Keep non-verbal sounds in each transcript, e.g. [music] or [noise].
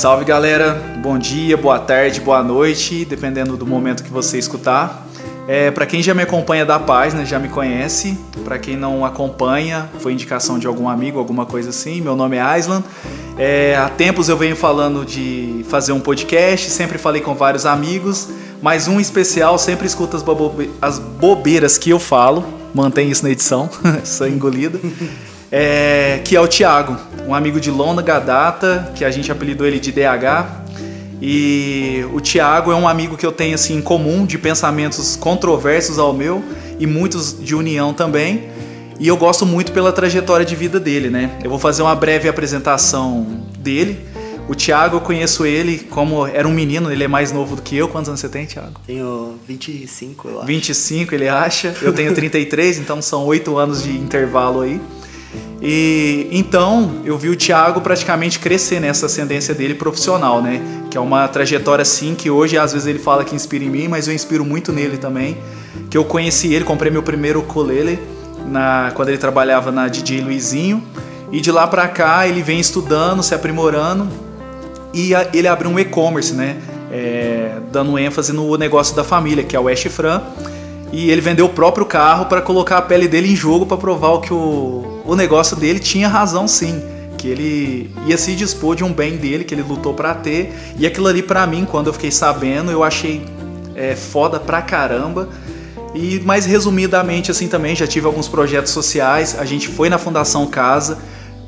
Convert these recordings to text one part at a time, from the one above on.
Salve galera, bom dia, boa tarde, boa noite, dependendo do momento que você escutar. É, para quem já me acompanha da página, já me conhece. Para quem não acompanha, foi indicação de algum amigo, alguma coisa assim. Meu nome é Aislan. É, há tempos eu venho falando de fazer um podcast, sempre falei com vários amigos, mas um especial sempre escuta as, bobe as bobeiras que eu falo. Mantém isso na edição, [laughs] sou engolida. É, que é o Thiago, um amigo de longa data, que a gente apelidou ele de DH. E o Thiago é um amigo que eu tenho assim em comum, de pensamentos controversos ao meu e muitos de união também. E eu gosto muito pela trajetória de vida dele, né? Eu vou fazer uma breve apresentação dele. O Thiago, eu conheço ele como era um menino, ele é mais novo do que eu. Quantos anos você tem, Thiago? Tenho 25, eu acho. 25, ele acha. Eu tenho 33, então são oito anos de intervalo aí. E então eu vi o Thiago praticamente crescer nessa ascendência dele profissional, né? Que é uma trajetória assim que hoje às vezes ele fala que inspira em mim, mas eu inspiro muito nele também. Que eu conheci ele, comprei meu primeiro ukulele na quando ele trabalhava na DJ Luizinho e de lá para cá ele vem estudando, se aprimorando e a, ele abriu um e-commerce, né? É, dando ênfase no negócio da família, que é o Ash Fran. E ele vendeu o próprio carro para colocar a pele dele em jogo para provar que o, o negócio dele tinha razão sim. Que ele ia se dispor de um bem dele, que ele lutou para ter. E aquilo ali para mim, quando eu fiquei sabendo, eu achei é, foda pra caramba. E mais resumidamente assim também, já tive alguns projetos sociais. A gente foi na Fundação Casa,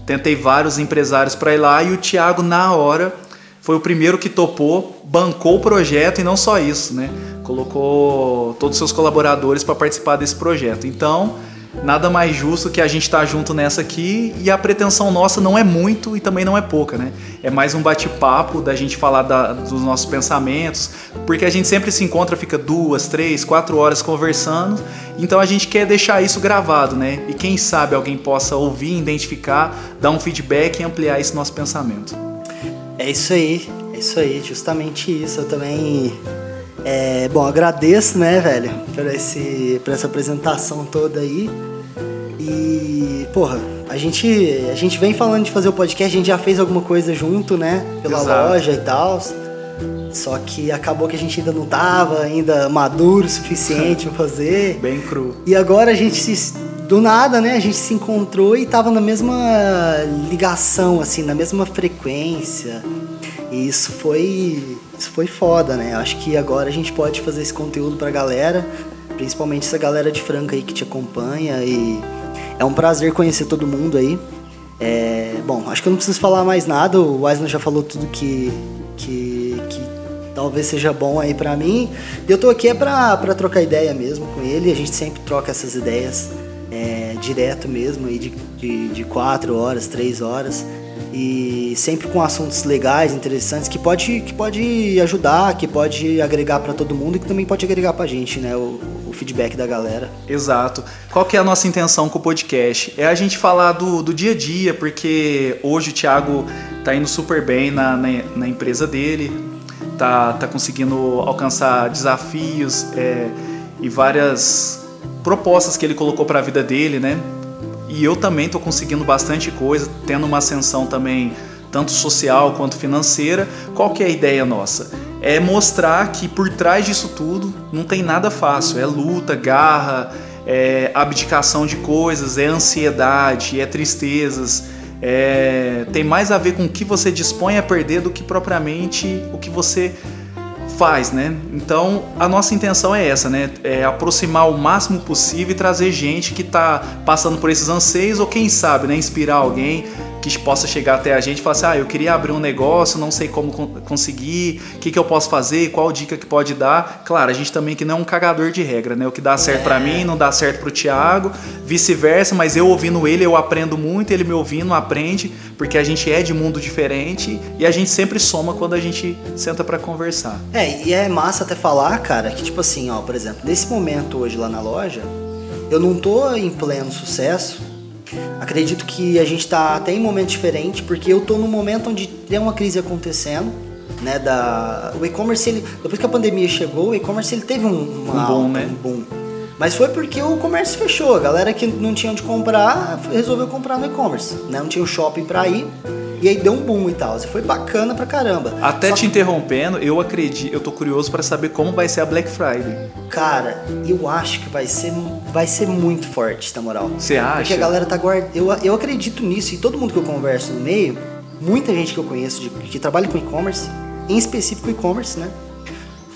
tentei vários empresários para ir lá e o Thiago na hora foi o primeiro que topou, bancou o projeto e não só isso, né? Colocou todos os seus colaboradores para participar desse projeto. Então, nada mais justo que a gente estar tá junto nessa aqui e a pretensão nossa não é muito e também não é pouca, né? É mais um bate-papo da gente falar da, dos nossos pensamentos, porque a gente sempre se encontra, fica duas, três, quatro horas conversando, então a gente quer deixar isso gravado, né? E quem sabe alguém possa ouvir, identificar, dar um feedback e ampliar esse nosso pensamento. É isso aí, é isso aí, justamente isso. Eu também, é, bom, agradeço, né, velho, por, esse, por essa apresentação toda aí. E, porra, a gente, a gente vem falando de fazer o podcast, a gente já fez alguma coisa junto, né, pela Exato. loja e tal. Só que acabou que a gente ainda não tava ainda maduro o suficiente para fazer. [laughs] Bem cru. E agora a gente se do nada, né, a gente se encontrou e tava na mesma ligação, assim, na mesma frequência. E isso foi, isso foi foda, né? Acho que agora a gente pode fazer esse conteúdo pra galera, principalmente essa galera de Franca aí que te acompanha e é um prazer conhecer todo mundo aí. É, bom, acho que eu não preciso falar mais nada, o Weisner já falou tudo que, que, que talvez seja bom aí pra mim. Eu tô aqui é pra, pra trocar ideia mesmo com ele, a gente sempre troca essas ideias é, direto mesmo, aí de, de, de quatro horas, três horas e sempre com assuntos legais, interessantes que pode, que pode ajudar, que pode agregar para todo mundo e que também pode agregar para a gente, né? O, o, feedback da galera. Exato. Qual que é a nossa intenção com o podcast? É a gente falar do, do dia a dia, porque hoje o Thiago tá indo super bem na, na, na empresa dele, tá, tá conseguindo alcançar desafios é, e várias propostas que ele colocou para a vida dele, né? E eu também estou conseguindo bastante coisa, tendo uma ascensão também tanto social quanto financeira. Qual que é a ideia nossa? É mostrar que por trás disso tudo não tem nada fácil. É luta, garra, é abdicação de coisas, é ansiedade, é tristezas. É... tem mais a ver com o que você dispõe a perder do que propriamente o que você faz, né? Então a nossa intenção é essa, né? É aproximar o máximo possível e trazer gente que está passando por esses anseios ou quem sabe, né? Inspirar alguém que possa chegar até a gente e falar assim: ah, eu queria abrir um negócio, não sei como conseguir, o que, que eu posso fazer, qual dica que pode dar. Claro, a gente também que não é um cagador de regra, né? O que dá certo para mim não dá certo para o Thiago, vice-versa, mas eu ouvindo ele, eu aprendo muito, ele me ouvindo, aprende, porque a gente é de mundo diferente e a gente sempre soma quando a gente senta para conversar. É, e é massa até falar, cara, que tipo assim, ó, por exemplo, nesse momento hoje lá na loja, eu não tô em pleno sucesso Acredito que a gente está até em momento diferente, porque eu estou num momento onde tem uma crise acontecendo, né, da o e-commerce ele, depois que a pandemia chegou, o e-commerce ele teve um, uma, um boom, né? Um boom. Mas foi porque o comércio fechou, a galera que não tinha onde comprar resolveu comprar no e-commerce, né? Não tinha um shopping para ir. E aí deu um boom e tal. E foi bacana pra caramba. Até Só te que, interrompendo, eu acredito, eu tô curioso pra saber como vai ser a Black Friday. Cara, eu acho que vai ser, vai ser muito forte, na moral. Você acha? Porque a galera tá guardando. Eu, eu acredito nisso e todo mundo que eu converso no meio, muita gente que eu conheço de, que trabalha com e-commerce, em específico e-commerce, né?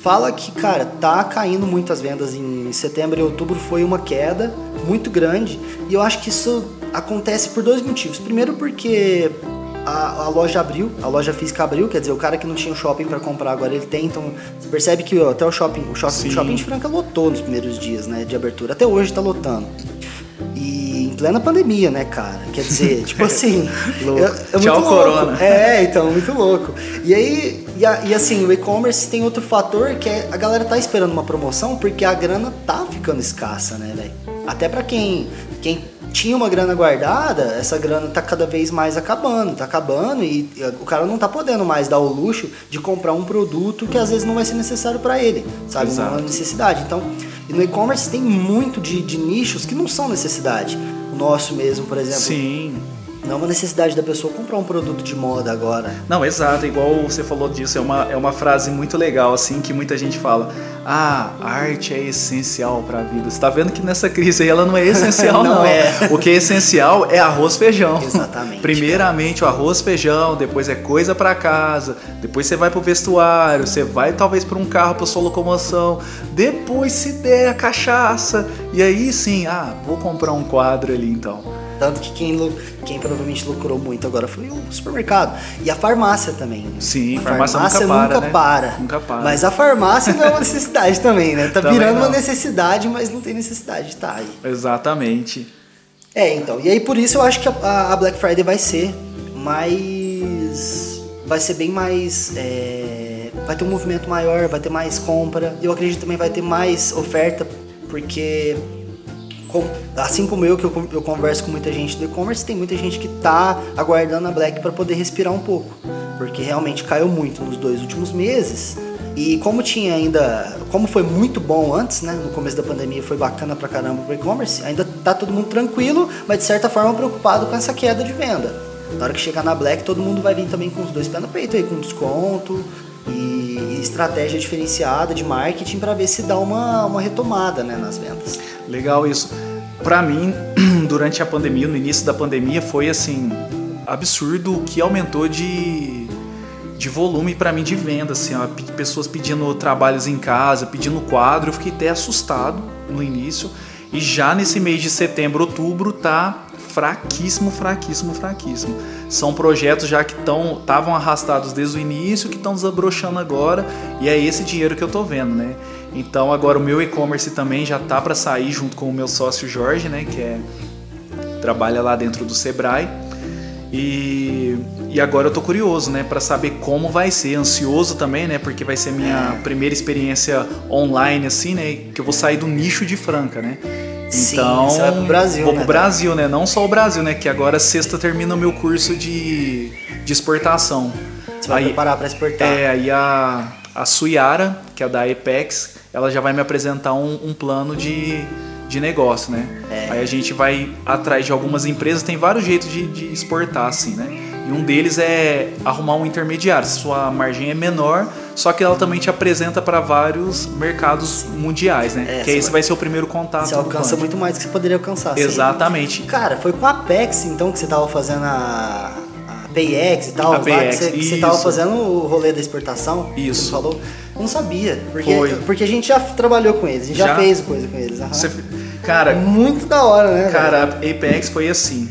Fala que, cara, tá caindo muito as vendas em setembro e outubro foi uma queda muito grande. E eu acho que isso acontece por dois motivos. Primeiro porque a, a loja abriu, a loja física abriu, quer dizer, o cara que não tinha um shopping para comprar agora ele tem, então você percebe que ó, até o shopping, o shopping, o shopping de Franca lotou nos primeiros dias, né, de abertura. Até hoje tá lotando. E em plena pandemia, né, cara? Quer dizer, [laughs] tipo assim. [laughs] Louco. é- é Tchau, louco. corona. É, então, muito louco. E aí, e, a- e assim, o e-commerce tem outro fator que é a galera tá esperando uma promoção porque a grana tá ficando escassa, né, velho? Até pra quem, quem tinha uma grana guardada, essa grana tá cada vez mais acabando, tá acabando e o cara não tá podendo mais dar o luxo de comprar um produto que às vezes não vai ser necessário pra ele, sabe? Uma Exato. necessidade. Então, no e-commerce tem muito de, de nichos que não são necessidade. O nosso mesmo, por exemplo, Sim. Não é uma necessidade da pessoa comprar um produto de moda agora. Não, exato, igual você falou disso, é uma, é uma frase muito legal, assim, que muita gente fala. Ah, a arte é essencial pra vida. Você tá vendo que nessa crise aí ela não é essencial, [laughs] Não não. é. O que é essencial é arroz feijão. Exatamente, Primeiramente o arroz feijão, depois é coisa pra casa, depois você vai pro vestuário, você vai talvez pra um carro pra sua locomoção, depois se der a cachaça, e aí sim, ah, vou comprar um quadro ali então. Tanto que quem, quem provavelmente lucrou muito agora foi o supermercado. E a farmácia também. Sim, a farmácia nunca para, né? para. Nunca para. Mas a farmácia não é uma [laughs] necessidade também, né? Tá Também virando uma não. necessidade, mas não tem necessidade de estar aí. Exatamente. É, então. E aí por isso eu acho que a, a Black Friday vai ser mais. Vai ser bem mais. é, vai ter um movimento maior, vai ter mais compra. Eu acredito também vai ter mais oferta, porque. Assim como eu, que eu, eu converso com muita gente do e-commerce, tem muita gente que tá aguardando a Black para poder respirar um pouco. Porque realmente caiu muito nos dois últimos meses. E como tinha ainda. Como foi muito bom antes, né? No começo da pandemia foi bacana pra caramba pro e-commerce, ainda tá todo mundo tranquilo, mas de certa forma preocupado com essa queda de venda. Na hora que chegar na Black, todo mundo vai vir também com os dois pés no peito aí, com desconto e estratégia diferenciada de marketing para ver se dá uma, uma retomada né, nas vendas. Legal isso. Pra mim, [clears throat] durante a pandemia, no início da pandemia, foi assim absurdo o que aumentou de, de volume pra mim de venda, assim, ó, pe- pessoas pedindo trabalhos em casa, pedindo quadro, eu fiquei até assustado no início. E já nesse mês de setembro, outubro, tá fraquíssimo, fraquíssimo, fraquíssimo. São projetos já que estavam arrastados desde o início, que estão desabrochando agora, e é esse dinheiro que eu tô vendo, né? Então agora o meu e-commerce também já tá para sair junto com o meu sócio Jorge, né, que é trabalha lá dentro do Sebrae. E, e agora eu tô curioso, né, para saber como vai ser, ansioso também, né, porque vai ser minha primeira experiência online assim, né, que eu vou sair do nicho de Franca, né? Sim, Então, você vai pro Brasil, vou né, pro cara? Brasil, né? Não só o Brasil, né? Que agora sexta termina o meu curso de, de exportação. Você vai Aí- preparar para exportar. é, aí a, a Suyara, que é da Apex, ela já vai me apresentar um, um plano de, de negócio, né? É. Aí a gente vai atrás de algumas empresas, tem vários jeitos de, de exportar, assim, né? E um deles é arrumar um intermediário. Sua margem é menor, só que ela também te apresenta para vários mercados mundiais, né? É, que você esse vai- ser o primeiro contato. Você alcança muito mais do que você poderia alcançar. Você- Exatamente. Cara, foi com a Apex então que você tava fazendo a, a PayEx e tal, A lá que você, que você tava fazendo o rolê da exportação. que Isso. Você falou. Não sabia. Porque, Foi. porque a gente já trabalhou com eles, a gente já, Já? fez coisa com eles. Você- cara, Muito da hora, né? Cara, velho? a Apex foi assim.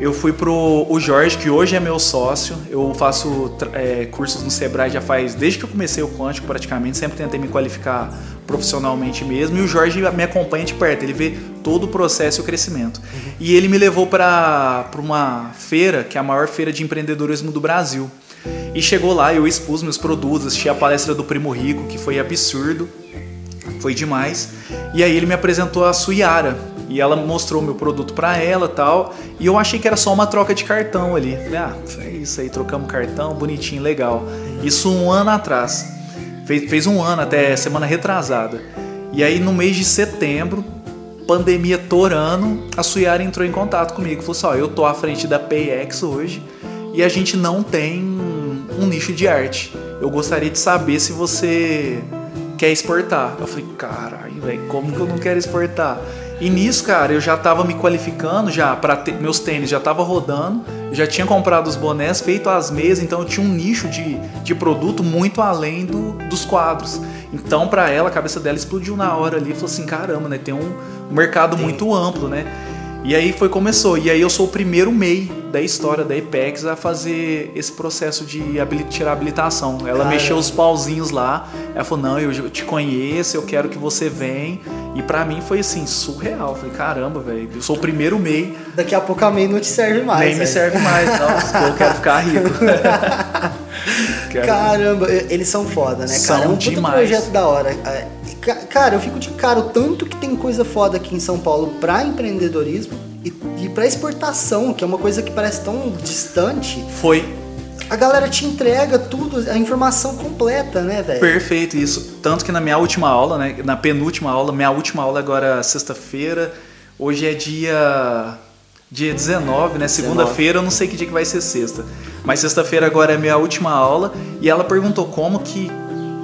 Eu fui pro o Jorge, que hoje é meu sócio. Eu faço é, cursos no Sebrae já faz desde que eu comecei o Quântico, praticamente. Sempre tentei me qualificar profissionalmente mesmo. E o Jorge me acompanha de perto. Ele vê todo o processo e o crescimento. E ele me levou para uma feira, que é a maior feira de empreendedorismo do Brasil. E chegou lá, eu expus meus produtos, assisti a palestra do Primo Rico, que foi absurdo. Foi demais. E aí ele me apresentou a Suyara. E ela mostrou meu produto pra ela tal. E eu achei que era só uma troca de cartão ali. Falei, ah, é isso aí, trocamos cartão, bonitinho, legal. Isso um ano atrás. Fez, fez um ano até semana retrasada. E aí no mês de setembro, pandemia torando, a Suyara entrou em contato comigo. Falou assim: ó, eu tô à frente da PayX hoje. e a gente não tem um nicho de arte. Eu gostaria de saber se você quer exportar. Eu falei, caralho, velho, como que eu não quero exportar? E nisso, cara, eu já tava me qualificando já para meus tênis já tava rodando, eu já tinha comprado os bonés, feito as meias, então eu tinha um nicho de, de produto muito além do, dos quadros. Então, para ela, a cabeça dela explodiu na hora ali, falou assim, caramba, né, tem um mercado muito amplo, né? E aí foi começou. E aí eu sou o primeiro MEI da história da Apex a fazer esse processo de tirar habilitação. Ela Cara. mexeu os pauzinhos lá. Ela falou: "Não, eu te conheço, eu quero que você venha". E para mim foi assim surreal. Eu falei: "Caramba, velho, eu sou o primeiro MEI". Daqui a pouco a MEI não te serve mais. Nem véio. me serve mais, não. [laughs] eu quero ficar rico. [laughs] Caramba, eles são foda, né, cara? São é um demais. projeto da hora. É, Cara, eu fico de cara o tanto que tem coisa foda aqui em São Paulo para empreendedorismo e, e para exportação, que é uma coisa que parece tão distante. Foi. A galera te entrega tudo, a informação completa, né, velho? Perfeito, isso. Tanto que na minha última aula, né, na penúltima aula, minha última aula agora sexta-feira, hoje é dia dia 19, né? Segunda-feira, eu não sei que dia que vai ser sexta. Mas sexta-feira agora é minha última aula e ela perguntou como que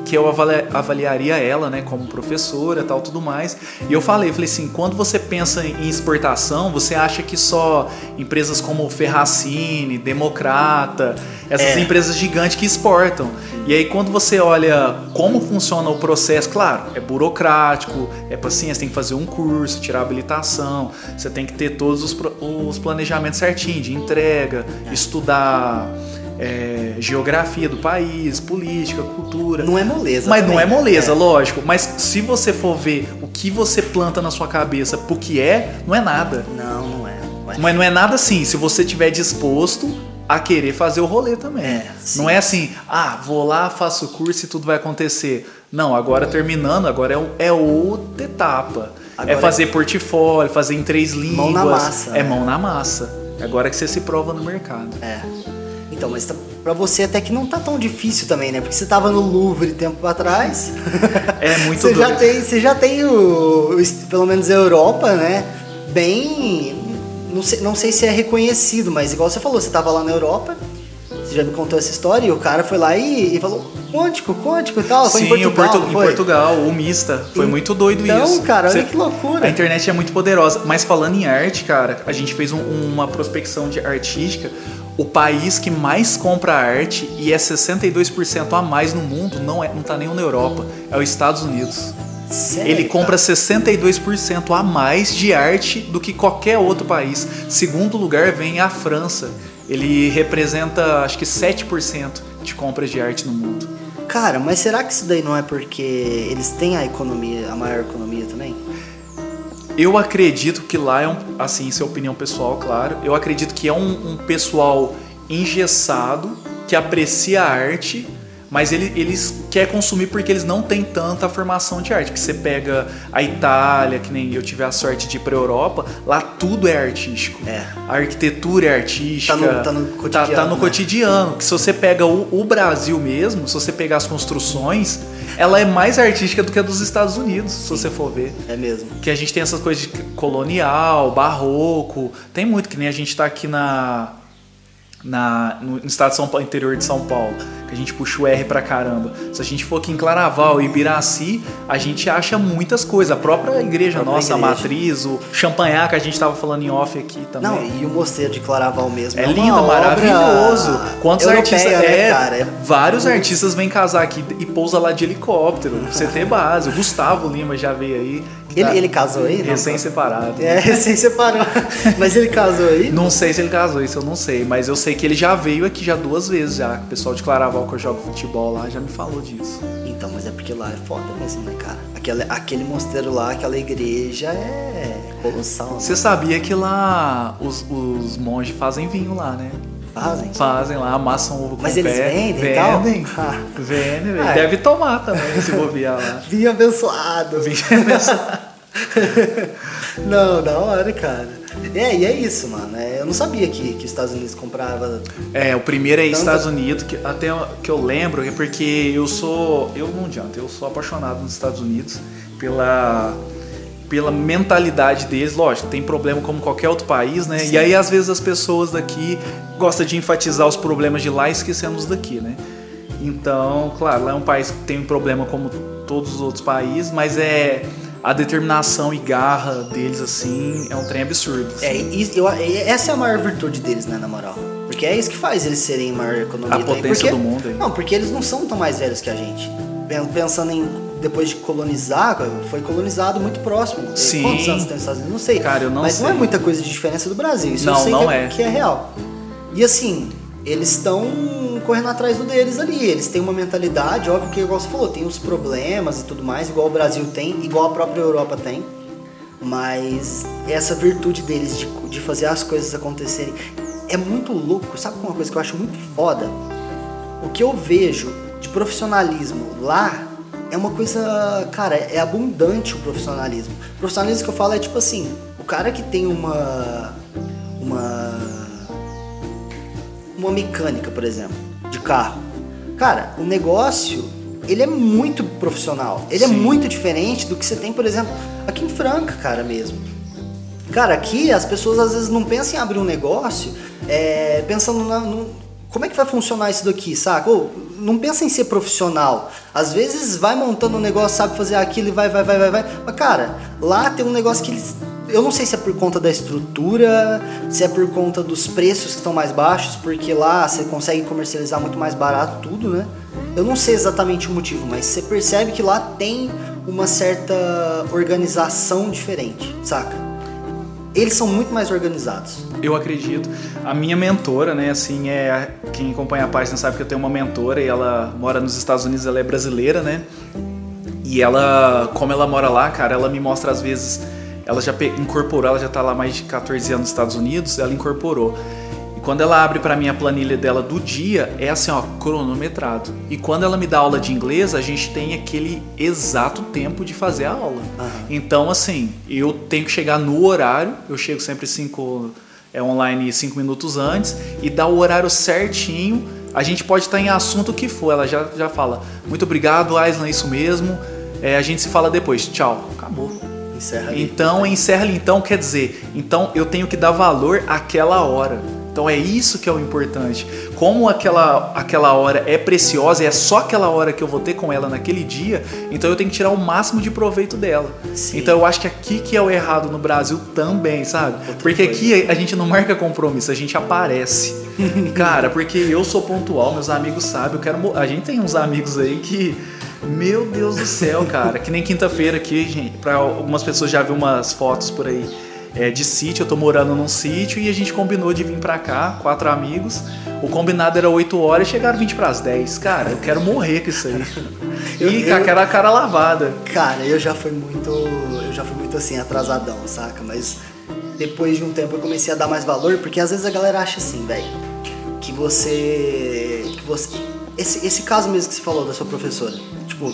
que eu avaliaria ela, né, como professora, tal, tudo mais. E eu falei, falei assim, quando você pensa em exportação, você acha que só empresas como Ferracini, Democrata, essas é. empresas gigantes que exportam. E aí quando você olha como funciona o processo, claro, é burocrático, é assim, você tem que fazer um curso, tirar habilitação, você tem que ter todos os, os planejamentos certinho de entrega, estudar é, geografia do país, política, cultura. Não é moleza. Mas também. não é moleza, é. lógico. Mas se você for ver o que você planta na sua cabeça pro que é, não é nada. Não, não é. Não é. Mas não é nada assim, se você tiver disposto a querer fazer o rolê também. É, não é assim, ah, vou lá, faço o curso e tudo vai acontecer. Não, agora terminando, agora é, é outra etapa. É agora é fazer é... portfólio, fazer em três línguas. Mão na massa. É né? mão na massa. Agora que você se prova no mercado. É. Então, mas tá, para você até que não tá tão difícil também, né? Porque você tava no Louvre tempo atrás. [laughs] É muito [laughs] você doido. já tem, você já tem o, o, pelo menos a Europa, né? Bem, não sei, não sei se é reconhecido, mas igual você falou, você tava lá na Europa, você já me contou essa história e o cara foi lá e, e falou quântico, quântico e tal. Foi Sim, em Portugal. Portu, foi? em Portugal, o Mista. Foi e, muito doido então, isso. Então, cara, olha Você, que loucura. A internet é muito poderosa. Mas falando em arte, cara, a gente fez um, uma prospecção de artística o país que mais compra arte e é 62% a mais no mundo, não, é, não tá nem na Europa, é os Estados Unidos. Sério, ele compra 62% a mais de arte do que qualquer outro país. Segundo lugar vem a França. Ele representa acho que 7% de compras de arte no mundo. Cara, mas será que isso daí não é porque eles têm a economia, a maior economia também? Eu acredito que lá é um, assim, isso é opinião pessoal, claro. Eu acredito que é um, um pessoal engessado que aprecia a arte mas ele, eles quer consumir porque eles não têm tanta formação de arte. Que você pega a Itália, que nem eu tive a sorte de ir para Europa, lá tudo é artístico. É. A arquitetura é artística. Tá no, tá no cotidiano. Tá, tá no né? cotidiano. Que se você pega o, o, Brasil mesmo, se você pegar as construções, ela é mais artística do que a dos Estados Unidos, Sim. se você for ver. É mesmo. Que a gente tem essas coisas de colonial, barroco. Tem muito, que nem a gente tá aqui na. Na, no estado de São Paulo, interior de São Paulo que a gente puxa o R pra caramba. Se a gente for aqui em Claraval e Ibiraci, a gente acha muitas coisas. A própria igreja a própria nossa, igreja. a matriz, o champanhar que a gente tava falando em off aqui também. Não, e o mosteiro de Claraval mesmo. É, é lindo, maravilhoso. Quantos europeia, artistas. Né, é, cara? vários artistas vêm casar aqui e pousa lá de helicóptero, pra você ter base. O Gustavo Lima já veio aí. Ele, tá ele casou aí? Recém-separado. É, recém-separado. [laughs] mas ele casou aí? Não sei se ele casou, isso eu não sei. Mas eu sei que ele já veio aqui já duas vezes já. O pessoal de Claraval que eu jogo futebol lá já me falou disso. Então, mas é porque lá é foda mesmo, né, cara? Aquele, aquele mosteiro lá, aquela igreja é colossal. Você né? sabia que lá os, os monges fazem vinho lá, né? Fazem? Fazem lá, amassam ovo com Mas pé. eles vendem [laughs] Vendem. Ah. Vendem, ah, Deve tomar também, se bobear lá. [laughs] Vinho abençoado. Vinho abençoado. [laughs] Não, da hora, cara. É, e é isso, mano. É, não sabia que, que os Estados Unidos comprava. É, o primeiro é Tanta... Estados Unidos, que até que eu lembro, é porque eu sou. Eu não adianta, eu sou apaixonado nos Estados Unidos pela pela mentalidade deles, lógico, tem problema como qualquer outro país, né? Sim. E aí às vezes as pessoas daqui gostam de enfatizar os problemas de lá e esquecendo os daqui, né? Então, claro, lá é um país que tem um problema como todos os outros países, mas é a determinação e garra deles, assim, é um trem absurdo. Assim. É, e, eu, essa é a maior virtude deles, né, na moral. Porque é isso que faz eles serem maior economia. A potência porque, do mundo. Aí. Não, porque eles não são tão mais velhos que a gente. Pensando em depois de colonizar, foi colonizado muito próximo. Sim. Quantos anos tem os Estados Unidos? Não sei. Cara, eu não Mas sei. não é muita coisa de diferença do Brasil. Isso não, eu sei não que é, é, que é real. E assim, eles estão correndo atrás do deles ali. Eles têm uma mentalidade, óbvio que, igual você falou, tem os problemas e tudo mais, igual o Brasil tem, igual a própria Europa tem. Mas essa virtude deles de, de fazer as coisas acontecerem é muito louco. Sabe uma coisa que eu acho muito foda? O que eu vejo de profissionalismo lá é uma coisa, cara, é abundante o profissionalismo. O profissionalismo que eu falo é tipo assim, o cara que tem uma uma uma mecânica, por exemplo, de carro. Cara, o negócio, ele é muito profissional. Ele é Sim. é muito diferente do que você tem, por exemplo, aqui em Franca, cara, mesmo. Cara, aqui as pessoas às vezes não pensam em abrir um negócio é, pensando na, no, como é que vai funcionar isso daqui, saca? Ou, não pensa em ser profissional. Às vezes vai montando um negócio, sabe fazer aquilo e vai, vai, vai, vai, vai. Mas, cara, lá tem um negócio que eles. Eu não sei se é por conta da estrutura, se é por conta dos preços que estão mais baixos, porque lá você consegue comercializar muito mais barato tudo, né? Eu não sei exatamente o motivo, mas você percebe que lá tem uma certa organização diferente, saca? Eles são muito mais organizados. Eu acredito. A minha mentora, né, assim, é quem acompanha a página sabe que eu tenho uma mentora e ela mora nos Estados Unidos, ela é brasileira, né? E ela, como ela mora lá, cara, ela me mostra às vezes, ela já incorporou, ela já tá lá mais de 14 anos nos Estados Unidos, ela incorporou. E quando ela abre para mim a planilha dela do dia, é assim, ó, cronometrado. E quando ela me dá aula de inglês, a gente tem aquele exato tempo de fazer a aula. Aham. Então, assim, eu tenho que chegar no horário, eu chego sempre cinco é online cinco minutos antes e dá o horário certinho. A gente pode estar em assunto que for. Ela já, já fala, muito obrigado, Aislan, é isso mesmo. É, a gente se fala depois. Tchau. Acabou. Encerra ali. Então, encerra ali. Então, quer dizer, então eu tenho que dar valor àquela hora. Então é isso que é o importante. Como aquela, aquela hora é preciosa e é só aquela hora que eu vou ter com ela naquele dia, então eu tenho que tirar o máximo de proveito dela. Sim. Então eu acho que aqui que é o errado no Brasil também, sabe? Outra Porque coisa. aqui a gente não marca compromisso, a gente aparece. [laughs] Cara, porque eu sou pontual, meus amigos sabem, eu quero. A gente tem uns amigos aí que. Meu Deus do céu, cara. Que nem quinta-feira aqui, gente. Pra algumas pessoas já viu umas fotos por aí é, de sítio. Eu tô morando num sítio e a gente combinou de vir pra cá, quatro amigos. O combinado era 8 horas e chegaram 20 pras 10. Cara, eu quero morrer com isso aí. E com aquela cara lavada. Cara, eu já fui muito. Eu já fui muito assim, atrasadão, saca? Mas depois de um tempo eu comecei a dar mais valor, porque às vezes a galera acha assim, velho, que você. que você. Esse, esse caso mesmo que você falou da sua professora, tipo,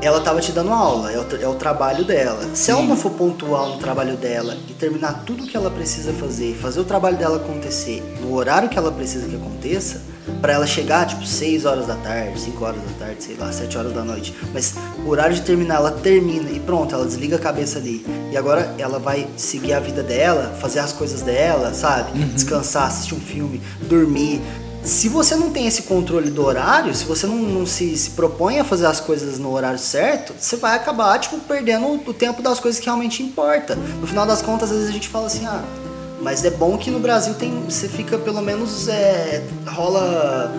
ela tava te dando aula, é o, é o trabalho dela. Se ela Sim. não for pontual no trabalho dela e terminar tudo que ela precisa fazer, fazer o trabalho dela acontecer no horário que ela precisa que aconteça, pra ela chegar tipo 6 horas da tarde, 5 horas da tarde, sei lá, 7 horas da noite. Mas o horário de terminar, ela termina e pronto, ela desliga a cabeça ali. E agora ela vai seguir a vida dela, fazer as coisas dela, sabe? Descansar, assistir um filme, dormir. Se você não tem esse controle do horário, se você não, não se, se propõe a fazer as coisas no horário certo, você vai acabar, tipo, perdendo o tempo das coisas que realmente importa. No final das contas, às vezes a gente fala assim, ah, mas é bom que no Brasil tem. Você fica pelo menos. É, rola.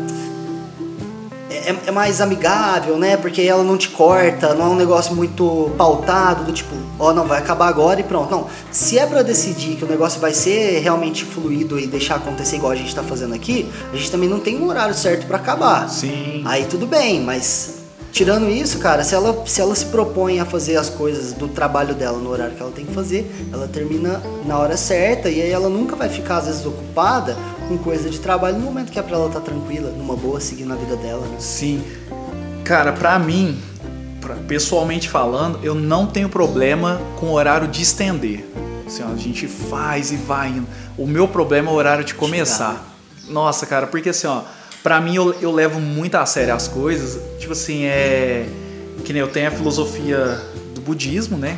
É, é mais amigável, né? Porque ela não te corta, não é um negócio muito pautado, do tipo, ó, não, vai acabar agora e pronto. Não, se é pra decidir que o negócio vai ser realmente fluido e deixar acontecer igual a gente tá fazendo aqui, a gente também não tem um horário certo pra acabar. Sim. Aí tudo bem, mas tirando isso, cara, se ela, se ela se propõe a fazer as coisas do trabalho dela no horário que ela tem que fazer, ela termina na hora certa e aí ela nunca vai ficar, às vezes, ocupada com coisa de trabalho no momento que é pra ela estar tranquila, numa boa, seguindo a vida dela, né? Sim. Cara, pra mim, pra- pessoalmente falando, eu não tenho problema com o horário de estender. Assim, ó, a gente faz e vai indo. O meu problema é o horário de começar. Nossa, cara, porque assim, ó, pra mim eu, eu levo muito a sério as coisas. Tipo assim, é. Que nem eu tenho a filosofia do budismo, né?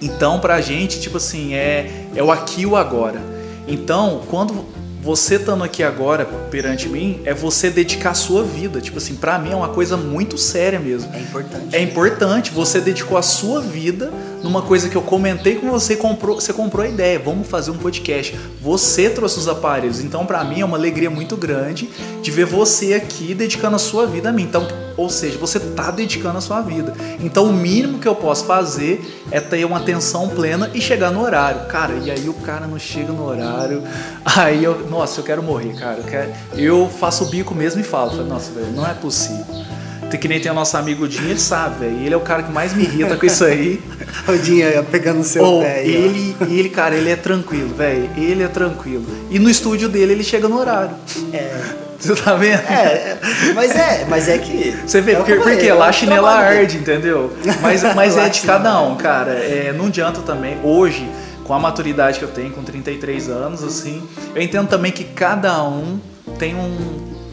Então, pra gente, tipo assim, é, é o aqui e o agora. Então, quando você estando aqui agora perante mim, é você dedicar a sua vida. Tipo assim, pra mim é uma coisa muito séria mesmo. É importante. É importante. Você dedicou a sua vida numa coisa que eu comentei com você, comprou, você comprou a ideia, vamos fazer um podcast. Você trouxe os aparelhos. Então, para mim é uma alegria muito grande de ver você aqui dedicando a sua vida a mim. Então, ou seja, você tá dedicando a sua vida. Então, o mínimo que eu posso fazer é ter uma atenção plena e chegar no horário. Cara, e aí o cara não chega no horário. [laughs] Aí eu, nossa, eu quero morrer, cara. Eu, quero, eu faço o bico mesmo e falo, falo nossa, velho, não é possível. Que nem tem o nosso amigo Dinho, ele sabe, velho. Ele é o cara que mais me irrita com isso aí. [laughs] o Dinho pegando o seu oh, pé. Aí, ele, ele, cara, ele é tranquilo, velho. Ele é tranquilo. E no estúdio dele ele chega no horário. É. [laughs] Você tá vendo? É, mas é, mas é que. Você vê, é porque, porque é lá a chinela arde, entendeu? Mas, mas [laughs] é de cada um, cara. É, não adianta também. Hoje, com a maturidade que eu tenho, com 33 anos, assim, eu entendo também que cada um tem um,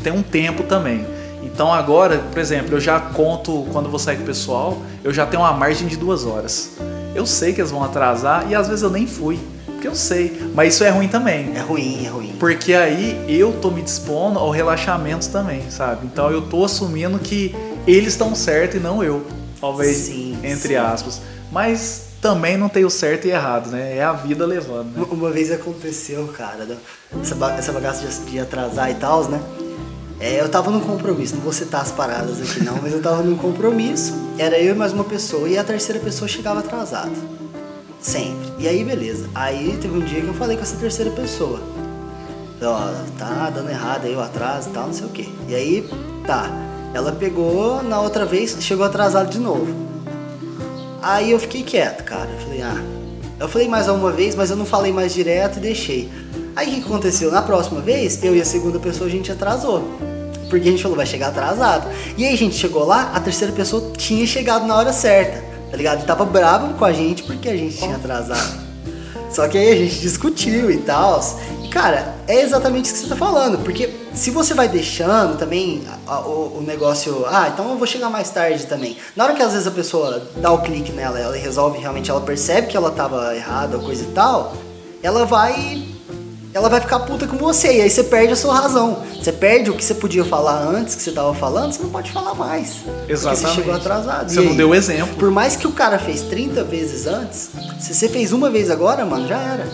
tem um tempo também. Então agora, por exemplo, eu já conto quando vou sair com o pessoal, eu já tenho uma margem de duas horas. Eu sei que eles vão atrasar e às vezes eu nem fui. Porque eu sei. Mas isso é ruim também. É ruim, é ruim. Porque aí eu tô me dispondo ao relaxamento também, sabe? Então eu tô assumindo que eles estão certos e não eu. Talvez, sim, entre sim. aspas. Mas também não tem o certo e errado, né? É a vida levando. Né? Uma vez aconteceu, cara, essa, bagaça de atrasar e tal, né? É, eu tava num compromisso, não vou citar as paradas aqui não, mas eu tava num compromisso, era eu e mais uma pessoa, e a terceira pessoa chegava atrasada. Sempre. E aí, beleza. Aí teve um dia que eu falei com essa terceira pessoa. Ó, tá dando errado aí o atraso e tal, não sei o quê. E aí, tá. Ela pegou, na outra vez, chegou atrasado de novo. Aí eu fiquei quieto, cara. Eu falei, ah. Eu falei mais uma vez, mas eu não falei mais direto e deixei. Aí o que aconteceu? Na próxima vez, eu e a segunda pessoa a gente atrasou. Porque a gente falou, vai chegar atrasado. E aí a gente chegou lá, a terceira pessoa tinha chegado na hora certa, tá ligado? E tava bravo com a gente porque a gente tinha atrasado. Só que aí a gente discutiu e tal. E cara, é exatamente isso que você tá falando. Porque se você vai deixando também o, o, negócio, ah, então eu vou chegar mais tarde também. Na hora que às vezes a pessoa dá o clique nela, ela resolve realmente, ela percebe que ela tava errada, coisa e tal, ela vai ela vai ficar puta com você. E aí você perde a sua razão. Você perde o que você podia falar antes, que você tava falando, você não pode falar mais. Exatamente. Porque você chegou atrasado. Você E não aí, deu exemplo. Por mais que o cara fez 30 vezes antes, se você fez uma vez agora, mano, já era.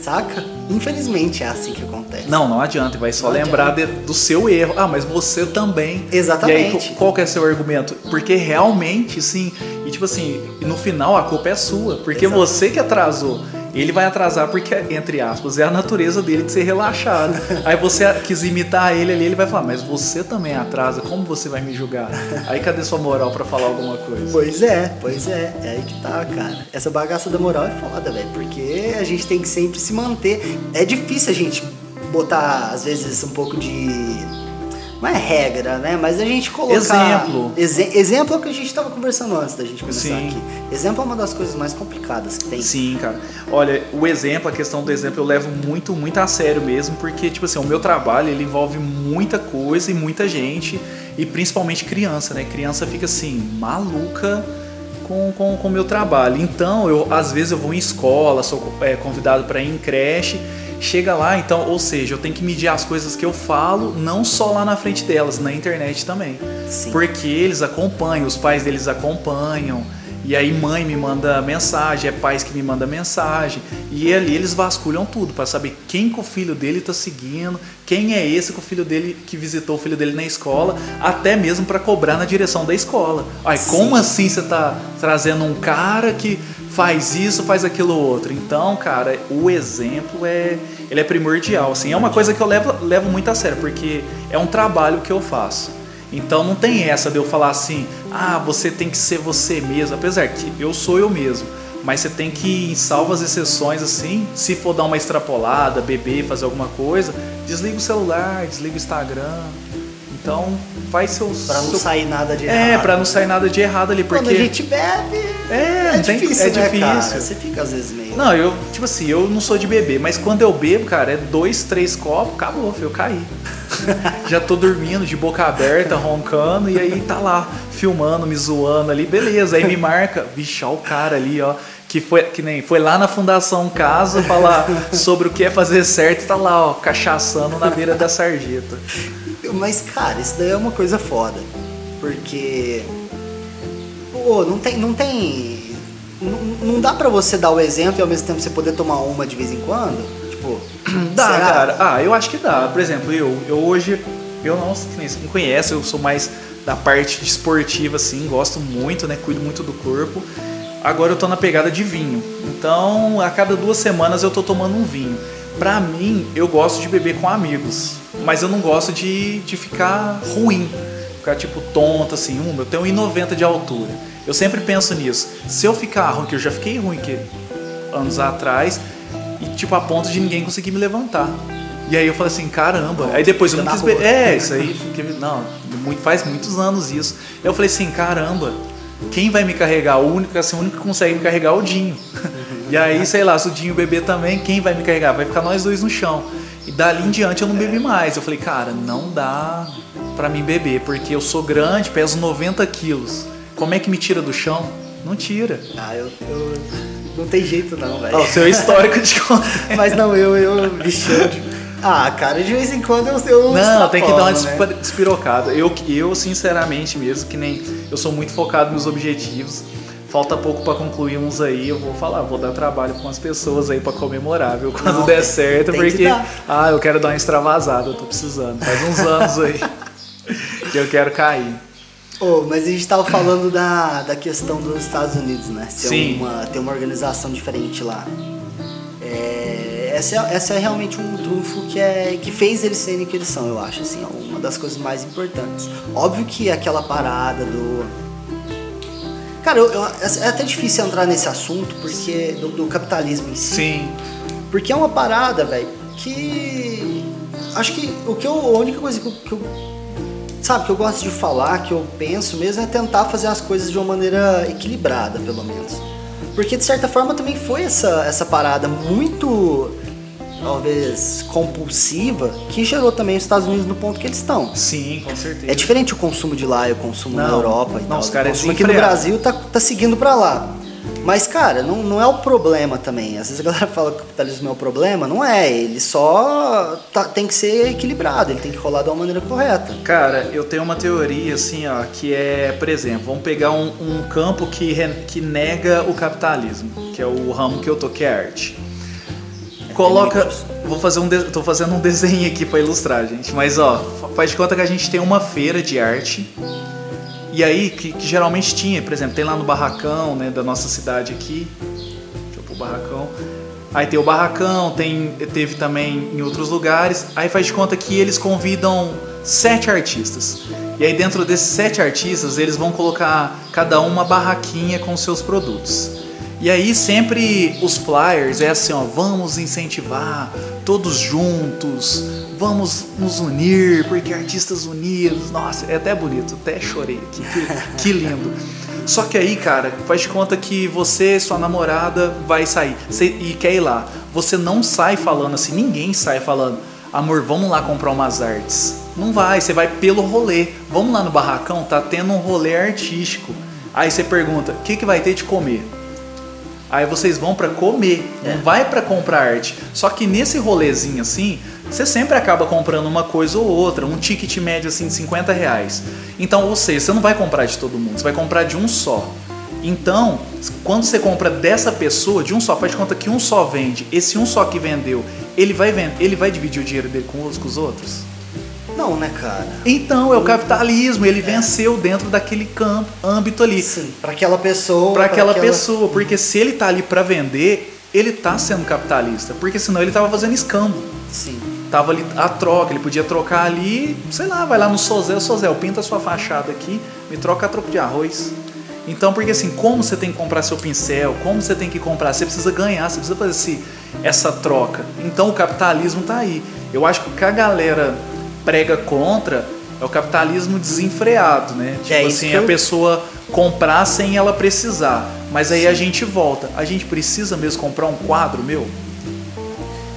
Saca? Infelizmente é assim que acontece. Não, não adianta, vai só Não lembrar de- do seu erro. Ah, mas você também. Exatamente. E aí, qual que é seu argumento? Porque realmente, sim. E tipo assim, no final a culpa é sua. Porque Exato. você que atrasou. Ele vai atrasar porque, entre aspas, é a natureza dele de ser relaxado. Aí você quis imitar ele ali, ele vai falar, mas você também atrasa, como você vai me julgar? Aí cadê sua moral pra falar alguma coisa? Pois é, pois é. É aí que tá, cara. Essa bagaça da moral é foda, velho. Porque a gente tem que sempre se manter. É difícil a gente botar, às vezes, um pouco de. Não é regra, né? Mas a gente colocar. Exemplo. Exe- exemplo é o que a gente tava conversando antes da gente começar Sim. aqui. Exemplo é uma das coisas mais complicadas que tem. Sim, cara. Olha, o exemplo, a questão do exemplo eu levo muito, muito a sério mesmo, porque, tipo assim, o meu trabalho, ele envolve muita coisa e muita gente, e principalmente criança, né? Criança fica, assim, maluca com o com, com meu trabalho. Então, eu, às vezes eu vou em escola, sou é, convidado para ir em creche, chega lá, então, ou seja, eu tenho que medir as coisas que eu falo, não só lá na frente delas, na internet também. Sim. Porque eles acompanham, os pais deles acompanham. E aí mãe me manda mensagem, é pais que me manda mensagem. E ali eles vasculham tudo para saber quem que o filho dele tá seguindo, quem é esse que o filho dele que visitou o filho dele na escola, até mesmo para cobrar na direção da escola. Ai, como Sim. assim você tá trazendo um cara que faz isso, faz aquilo outro? Então, cara, o exemplo é ele é primordial, assim. É uma coisa que eu levo, levo muito a sério, porque é um trabalho que eu faço. Então não tem essa de eu falar assim, ah, você tem que ser você mesmo. Apesar que eu sou eu mesmo. Mas você tem que, em salvas exceções, assim, se for dar uma extrapolada, beber, fazer alguma coisa, desliga o celular, desliga o Instagram. Então faz seus. Pra não seu- sair nada de É, errado. pra não sair nada de errado ali, porque. Quando a gente bebe, É, é, não tem- difícil, é né, difícil. cara? Você fica às vezes meio... Não, eu, tipo assim, eu não sou de beber, mas quando eu bebo, cara, é dois, três copos, acabou, filho, eu caí. [laughs] Já tô dormindo de boca aberta, roncando, e aí tá lá, filmando, me zoando ali, beleza. Aí me marca, bicho, ó o cara ali, ó. que foi que nem foi lá na Fundação Casa falar sobre o que é fazer certo tá lá, ó, cachaçando na beira da sarjeta. Mas, cara, isso daí é uma coisa foda. Porque. Pô, não tem. Não tem. Não, não dá pra você dar o exemplo e ao mesmo tempo você poder tomar uma de vez em quando? Tipo. [clears throat] Dá, será? cara. Ah, eu acho que dá. Por exemplo, eu, eu hoje, eu não, você me conhece, eu sou mais da parte esportiva, assim, gosto muito, né? Cuido muito do corpo. Agora eu tô na pegada de vinho. Então, a cada duas semanas eu tô tomando um vinho. Pra mim, eu gosto de beber com amigos. Mas eu não gosto de, de ficar ruim. Ficar tipo tonto, assim. Um, eu tenho 1,90 de altura. Eu sempre penso nisso. Se eu ficar ruim, que eu já fiquei ruim que anos atrás, e tipo a ponto de ninguém conseguir me levantar. E aí eu falei assim, caramba. Aí depois eu não quis beber. É, isso aí. Não, faz muitos anos isso. Eu falei assim, caramba, quem vai me carregar? O único, assim, o único que consegue me carregar é o Dinho. [laughs] E aí, sei lá, se o Dinho beber também, quem vai me carregar? Vai ficar nós dois no chão. E dali em diante eu não bebi mais. Eu falei, cara, não dá pra mim beber, porque eu sou grande, peso 90 quilos. Como é que me tira do chão? Não tira. Ah, eu, eu- Não tem jeito não, velho. O seu histórico de. [laughs] Mas não, eu, eu, bicho, Ah, cara, de vez em quando eu. eu Não, tem que dar uma né? despirocada. Eu, eu, sinceramente mesmo, que nem. Eu sou muito focado nos objetivos. Falta pouco pra concluir uns aí. Eu vou falar, vou dar trabalho com as pessoas aí pra comemorar, viu? Quando Não, der certo, porque. Ah, eu quero dar uma extravasada, eu tô precisando. Faz uns anos aí [laughs] que eu quero cair. Ô, mas a gente tava falando da, da questão dos Estados Unidos, né? Ser Sim. Uma, ter uma organização diferente lá. É, essa, é, essa é realmente um trunfo que, é, que fez eles serem o que eles são, eu acho. Assim, é uma das coisas mais importantes. Óbvio que aquela parada do. Cara, eu- eu- é até difícil entrar nesse assunto porque do, do capitalismo em si. Sim. Porque é uma parada, velho, que. Acho que o que eu. A única coisa que eu, que eu- Sabe, que eu gosto de falar, que eu penso mesmo, é tentar fazer as coisas de uma maneira equilibrada, pelo menos. Porque de certa forma também foi essa, essa parada muito. Talvez compulsiva, que gerou também os Estados Unidos no ponto que eles estão. Sim, com certeza. É diferente o consumo de lá e o consumo na Não, Europa e não, tal. os caras o consumo é aqui no. Brasil tá, tá seguindo pra lá. Mas, cara, não, não é o problema também. Às vezes a galera [laughs] fala que o capitalismo é o problema. Não é. Ele só tá- tem que ser equilibrado. Ele tem que rolar de uma maneira correta. Cara, eu tenho uma teoria assim, ó, que é, por exemplo, vamos pegar um, um campo que, que nega o capitalismo, que é o ramo que eu tô, que é arte. Coloca. Vou fazer um. de- tô fazendo um desenho aqui pra ilustrar, gente. Mas ó, faz de conta que a gente tem uma feira de arte. E aí, que, que geralmente tinha, por exemplo, tem lá no barracão, né, da nossa cidade aqui. Deixa eu pôr o barracão. Aí tem o barracão, tem, teve também em outros lugares. Aí faz de conta que eles convidam sete artistas. E aí dentro desses sete artistas, eles vão colocar cada um uma barraquinha com seus produtos. E aí sempre os flyers é assim, ó, vamos incentivar todos juntos, vamos nos unir, porque artistas unidos, nossa, é até bonito, até chorei aqui, que, que lindo. Só que aí, cara, faz de conta que você, sua namorada, vai sair e quer ir lá. Você não sai falando assim, ninguém sai falando, amor, vamos lá comprar umas artes. Não vai, você vai pelo rolê. Vamos lá no barracão, tá tendo um rolê artístico. Aí você pergunta, o que, que vai ter de comer? Aí vocês vão pra comer, não vai pra comprar arte. Só que nesse rolezinho assim, você sempre acaba comprando uma coisa ou outra, um ticket médio assim de 50 reais. Então, ou seja, você não vai comprar de todo mundo, você vai comprar de um só. Então, quando você compra dessa pessoa, de um só, faz de conta que um só vende, esse um só que vendeu, ele vai vender, ele vai dividir o dinheiro dele com os, com os outros? Não, né, cara? Então, é o capitalismo, ele venceu dentro daquele campo, âmbito ali. Sim, pra aquela pessoa. Pra aquela pessoa, porque se ele tá ali pra vender, ele tá sendo capitalista, porque senão ele tava fazendo escambo. Sim. Tava ali a troca, ele podia trocar ali, sei lá, vai lá no Sozel, Sozel, pinta sua fachada aqui, me troca a troco de arroz. Então, porque assim, como você tem que comprar seu pincel, como você tem que comprar, você precisa ganhar, você precisa fazer esse, essa troca. Então o capitalismo tá aí. Eu acho que o que a galera prega contra é o capitalismo desenfreado, né? Tipo É isso assim, que a eu- pessoa comprar sem ela precisar. Mas aí a gente volta. A gente precisa mesmo comprar um quadro meu?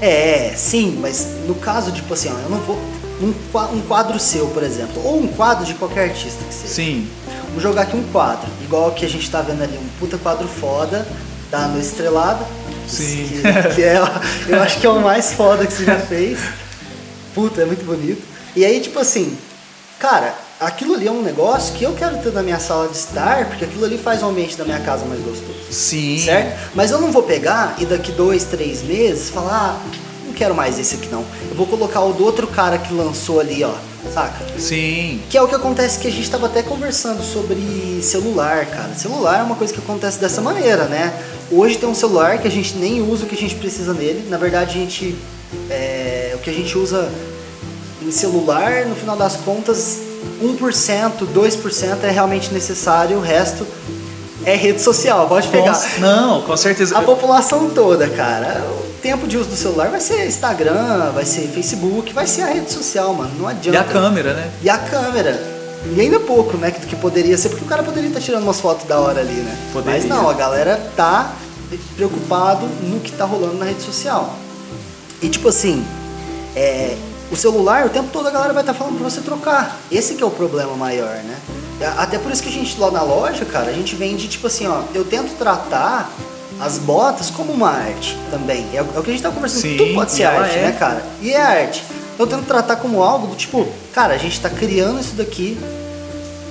É, sim, mas no caso, tipo assim, ó, eu não vou. Um, qua- quadro seu, por exemplo, ou um quadro de qualquer artista que seja. Sim. Vou jogar aqui um quadro, igual que a gente tá vendo ali, um puta quadro foda, da Noite Estrelada. Sim. Que, que é, eu acho que é o mais foda que você já fez. Puta, é muito bonito. E aí, tipo assim, cara, aquilo ali é um negócio que eu quero ter na minha sala de estar, porque aquilo ali faz o ambiente da minha casa mais gostoso. Sim. Certo? Mas eu não vou pegar e daqui dois, três meses falar, ah, não quero mais esse aqui não. Eu vou colocar o do outro cara que lançou ali, ó. Saca? Sim. Que é o que acontece que a gente estava até conversando sobre celular, cara. Celular é uma coisa que acontece dessa maneira, né? Hoje tem um celular que a gente nem usa o que a gente precisa nele. Na verdade, a gente. É, o que a gente usa em celular, no final das contas, 1%, 2% é realmente necessário, o resto é rede social, pode pegar. Com, não, com certeza. A população toda, cara. O tempo de uso do celular vai ser Instagram, vai ser Facebook, vai ser a rede social, mano. Não adianta. E a câmera, né? E a câmera. E ainda pouco, né? Que, que poderia ser, porque o cara poderia estar tirando umas fotos da hora ali, né? Poderia. Mas não, a galera tá preocupado no que tá rolando na rede social. E tipo assim, é, o celular, o tempo todo a galera vai estar falando pra você trocar. Esse que é o problema maior, né? Até por isso que a gente lá na loja, cara, a gente vende tipo assim, ó, eu tento tratar as botas como uma arte também. É, o é que a gente tá conversando, Sim, tudo pode ser arte, é. né, cara? E é arte. Eu tento tratar como algo do tipo, cara, a gente tá criando isso daqui.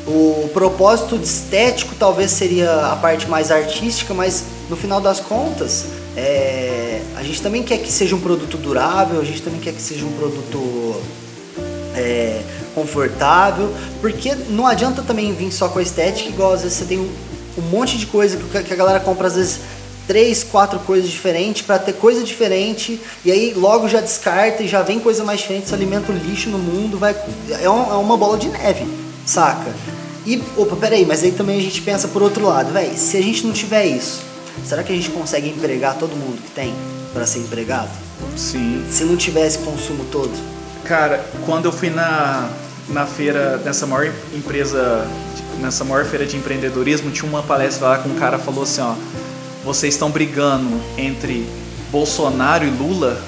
O propósito estético talvez seria a parte mais artística, mas no final das contas, é, a gente também quer que seja um produto durável, a gente também quer que seja um produto é, confortável, porque não adianta também vir só com a estética, igual às vezes você tem um, monte de coisa que a galera compra às vezes três, quatro coisas diferentes para ter coisa diferente e aí logo já descarta e já vem coisa mais diferente, se alimenta o lixo no mundo, vai é, é uma bola de neve, saca? E opa, peraí, mas aí também a gente pensa por outro lado, velho, se a gente não tiver isso, será que a gente consegue empregar todo mundo que tem para ser empregado? Sim. Se não tiver esse consumo todo? Cara, quando eu fui na, na feira, nessa maior empresa, nessa maior feira de empreendedorismo, tinha uma palestra lá com um cara falou assim, ó, vocês estão brigando entre Bolsonaro e Lula,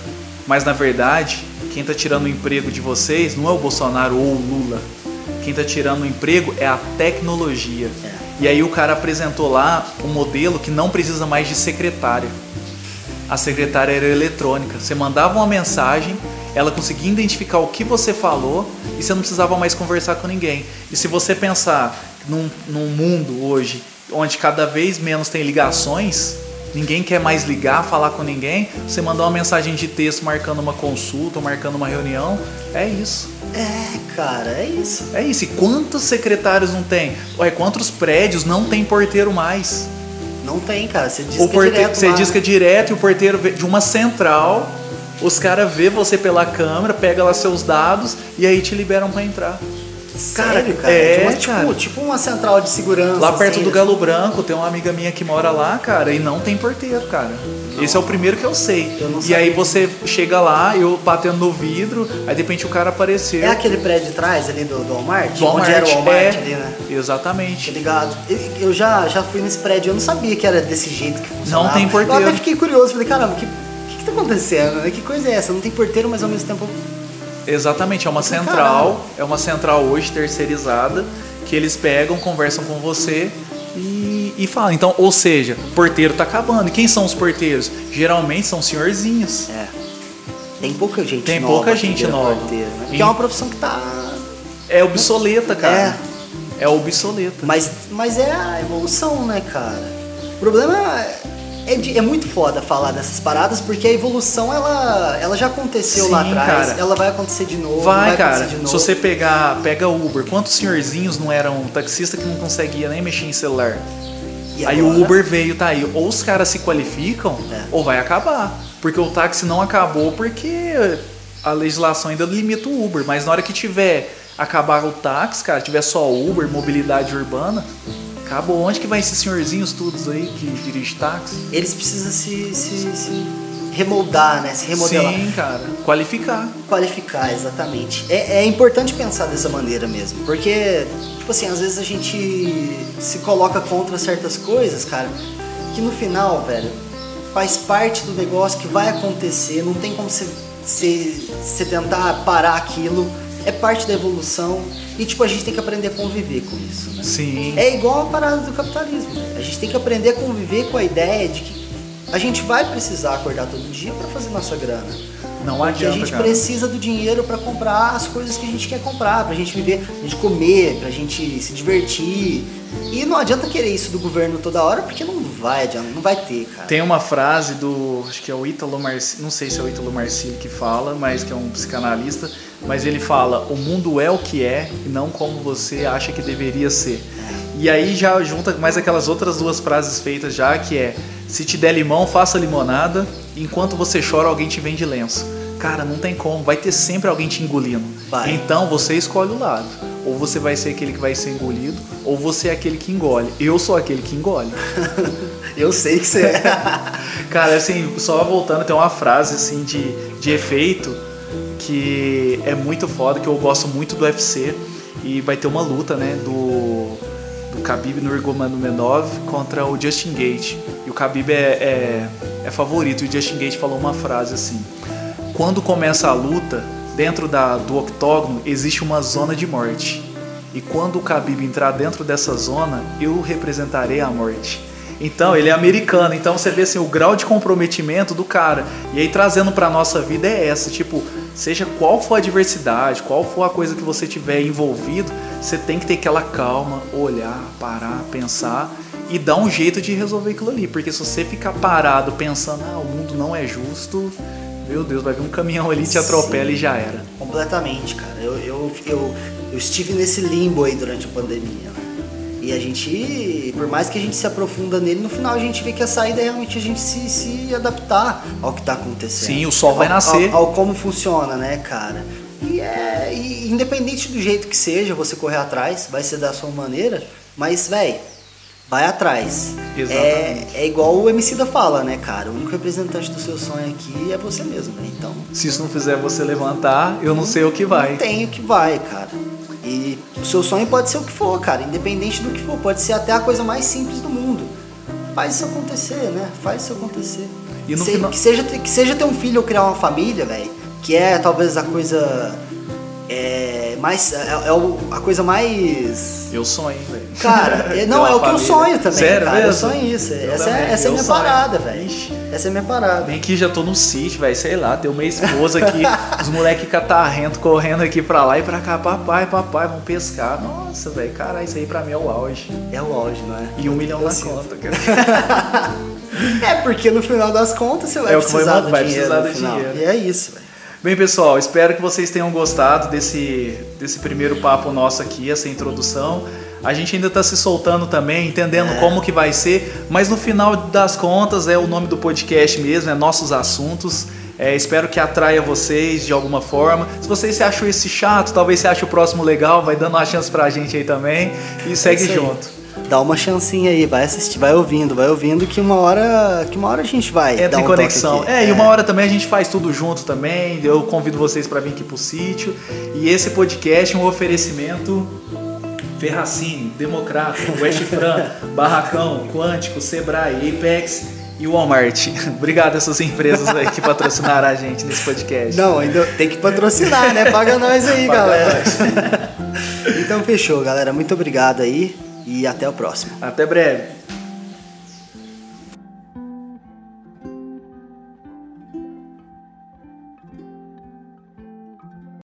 mas na verdade, quem está tirando o emprego de vocês não é o Bolsonaro ou o Lula. Quem está tirando o emprego é a tecnologia. É. E aí o cara apresentou lá um modelo que não precisa mais de secretária. A secretária era eletrônica. Você mandava uma mensagem, ela conseguia identificar o que você falou e você não precisava mais conversar com ninguém. E se você pensar num, num mundo hoje onde cada vez menos tem ligações, ninguém quer mais ligar, falar com ninguém, você mandar uma mensagem de texto marcando uma consulta, marcando uma reunião, é isso. É, cara, é isso. É isso. E quantos secretários não tem? Ué, quantos prédios não tem porteiro mais? Não tem, cara. Você diz O que é porte... direto Você lá, diz que é direto e o porteiro de uma central, os caras vê você pela câmera, pega lá seus dados e aí te liberam pra entrar. Sério, cara? é, De uma- tipo, cara. tipo uma central de segurança. Lá perto assim, do Galo Branco tem uma amiga minha que mora lá, cara, e não tem porteiro, cara. Esse é o primeiro que eu sei. Eu e aí sabia. você chega lá, eu batendo no vidro, aí de repente o cara apareceu. É aquele prédio de trás ali do, do Walmart? Do Walmart, Onde era o Walmart é, ali, né? Tá Exatamente. ligado? Eu- Eu já, já fui nesse prédio, eu não sabia que era desse jeito que funcionava. Não tem porteiro. Eu até fiquei curioso, falei, caramba, o que, que, que tá acontecendo? né? Que coisa é essa? Não tem porteiro, mas ao mesmo tempo... Exatamente, é uma central, é uma central hoje terceirizada que eles pegam, conversam com você e, e falam. Então, ou seja, porteiro tá acabando. E quem são os porteiros? Geralmente são senhorzinhos. É. Tem pouca gente Tem nova pouca que gente nova. porteiro, né? Porque E- é uma profissão que tá... É obsoleta, cara. É, obsoleta. Mas, mas é a evolução, né, cara? O problema é, de- é muito foda falar dessas paradas, porque a evolução, ela, ela já aconteceu lá Sim, atrás, cara. ela vai acontecer de novo, Vai, vai cara. de novo. Se você pegar, pega Uber, quantos senhorzinhos não eram taxista que não conseguia nem mexer em celular? E aí agora? o Uber veio, tá aí. Ou os caras se qualificam, É. ou vai acabar. Porque o táxi não acabou porque a legislação ainda limita o Uber. Mas na hora que tiver acabar o táxi, cara, tiver só Uber, mobilidade urbana, acabou. Onde que vai esses senhorzinhos todos aí que dirigem táxi? Eles precisam se, se, se remoldar, né? Se remodelar. Sim, cara. Qualificar. Qualificar, exatamente. É, é importante pensar dessa maneira mesmo, porque, tipo assim, às vezes a gente se coloca contra certas coisas, cara, que no final, velho, faz parte do negócio que vai acontecer, não tem como você, você, você tentar parar aquilo, é parte da evolução, e tipo, a gente tem que aprender a conviver com isso, né? Sim. É igual a parada do capitalismo. né? A gente tem que aprender a conviver com a ideia de que a gente vai precisar acordar todo dia para fazer nossa grana. Não Porque adianta, a gente cara. precisa do dinheiro para comprar as coisas que a gente quer comprar, pra gente viver, pra gente comer, pra gente se divertir. E não adianta querer isso do governo toda hora, porque não vai adianta, não vai ter, cara. Tem uma frase do, acho que é o Ítalo Marcilli, não sei se é o Ítalo Marcilli que fala, mas que é um psicanalista, mas ele fala: "O mundo é o que é e não como você acha que deveria ser". E aí já junta mais aquelas outras duas frases feitas já, que é: "Se te der limão, faça limonada, enquanto você chora, alguém te vende lenço". Cara, não tem como, vai ter sempre alguém te engolindo. Vai. Então você escolhe o lado. Ou você vai ser aquele que vai ser engolido, ou você é aquele que engole. Eu sou aquele que engole. [laughs] Eu sei que você é. [laughs] Cara, assim, só voltando, tem uma frase assim de, de efeito que é muito foda, que eu gosto muito do UFC. E vai ter uma luta, né, do, do Khabib Nurmagomedov contra o Justin Gate. E o Khabib é, é, é favorito. E o Justin Gate falou uma frase assim: Quando começa a luta, dentro da, do octógono existe uma zona de morte. E quando o Khabib entrar dentro dessa zona, eu representarei a morte. Então, ele é americano, então você vê assim o grau de comprometimento do cara. E aí trazendo pra nossa vida é essa, tipo, seja qual for a adversidade, qual for a coisa que você tiver envolvido, você tem que ter aquela calma, olhar, parar, pensar e dar um jeito de resolver aquilo ali, porque se você ficar parado pensando, ah, o mundo não é justo, meu Deus, vai vir um caminhão ali te atropela e já era. Completamente, cara. Eu, eu, eu, eu estive nesse limbo aí durante a pandemia. né? E a gente, por mais que a gente se aprofunda nele, no final a gente vê que a saída é realmente a gente se, se adaptar ao que tá acontecendo. Sim, o sol vai nascer. Ao, ao como funciona, né, cara? E é. e independente do jeito que seja, você correr atrás, vai ser da sua maneira, mas, velho, vai atrás. Exatamente. É, é igual o MC da fala, né, cara? O único representante do seu sonho aqui é você mesmo, né? Então. Se isso não fizer você levantar, eu não sei o que vai. Não tem o que vai, cara. E o seu sonho pode ser o que for, cara, independente do que for, pode ser até a coisa mais simples do mundo. Faz isso acontecer, né? Faz isso acontecer. Se- final- que, seja, que seja ter um filho ou criar uma família, velho, que é talvez a coisa é, mais. É, é o- a coisa mais. Eu sonho, velho. Cara, é- [laughs] não, é o que eu sonho também, Sério cara. Eu sonho isso. Eu essa é, essa é eu minha parada, velho. Essa é minha parada. Bem que já tô no sítio, velho, sei lá, tem uma esposa aqui, os moleques catarrento correndo aqui pra lá e pra cá, papai, papai, vamos pescar. Nossa, velho, cara, isso aí pra mim é o auge. É o auge, não é? E um milhão na sinto. conta, cara. [laughs] É, porque no final das contas você vai É precisar do vai dinheiro. precisar do final. dinheiro. E é isso, velho. Bem, pessoal, espero que vocês tenham gostado desse, desse primeiro papo nosso aqui, essa introdução. A gente ainda está se soltando também, entendendo É. como que vai ser, mas no final das contas é o nome do podcast mesmo, é Nossos Assuntos. É, espero que atraia vocês de alguma forma. Se vocês se acham esse chato, talvez você ache o próximo legal, vai dando uma chance pra gente aí também e segue É junto. Dá uma chancinha aí, vai assistir, vai ouvindo, vai ouvindo que uma hora, que uma hora a gente vai dar Entra um em toque conexão. aqui. É, e uma hora também a gente faz tudo junto também. Eu convido vocês para vir aqui pro sítio. E esse podcast é um oferecimento Ferracini, Democrata, West Fran, [laughs] Barracão, Quântico, Sebrae, Apex e Walmart. [laughs] Obrigado a essas empresas aí que patrocinaram a gente nesse podcast. Não, ainda tem que patrocinar, né? Paga nós aí, Paga galera. nós. [laughs] então fechou, galera. Muito obrigado aí e até o próximo. Até breve.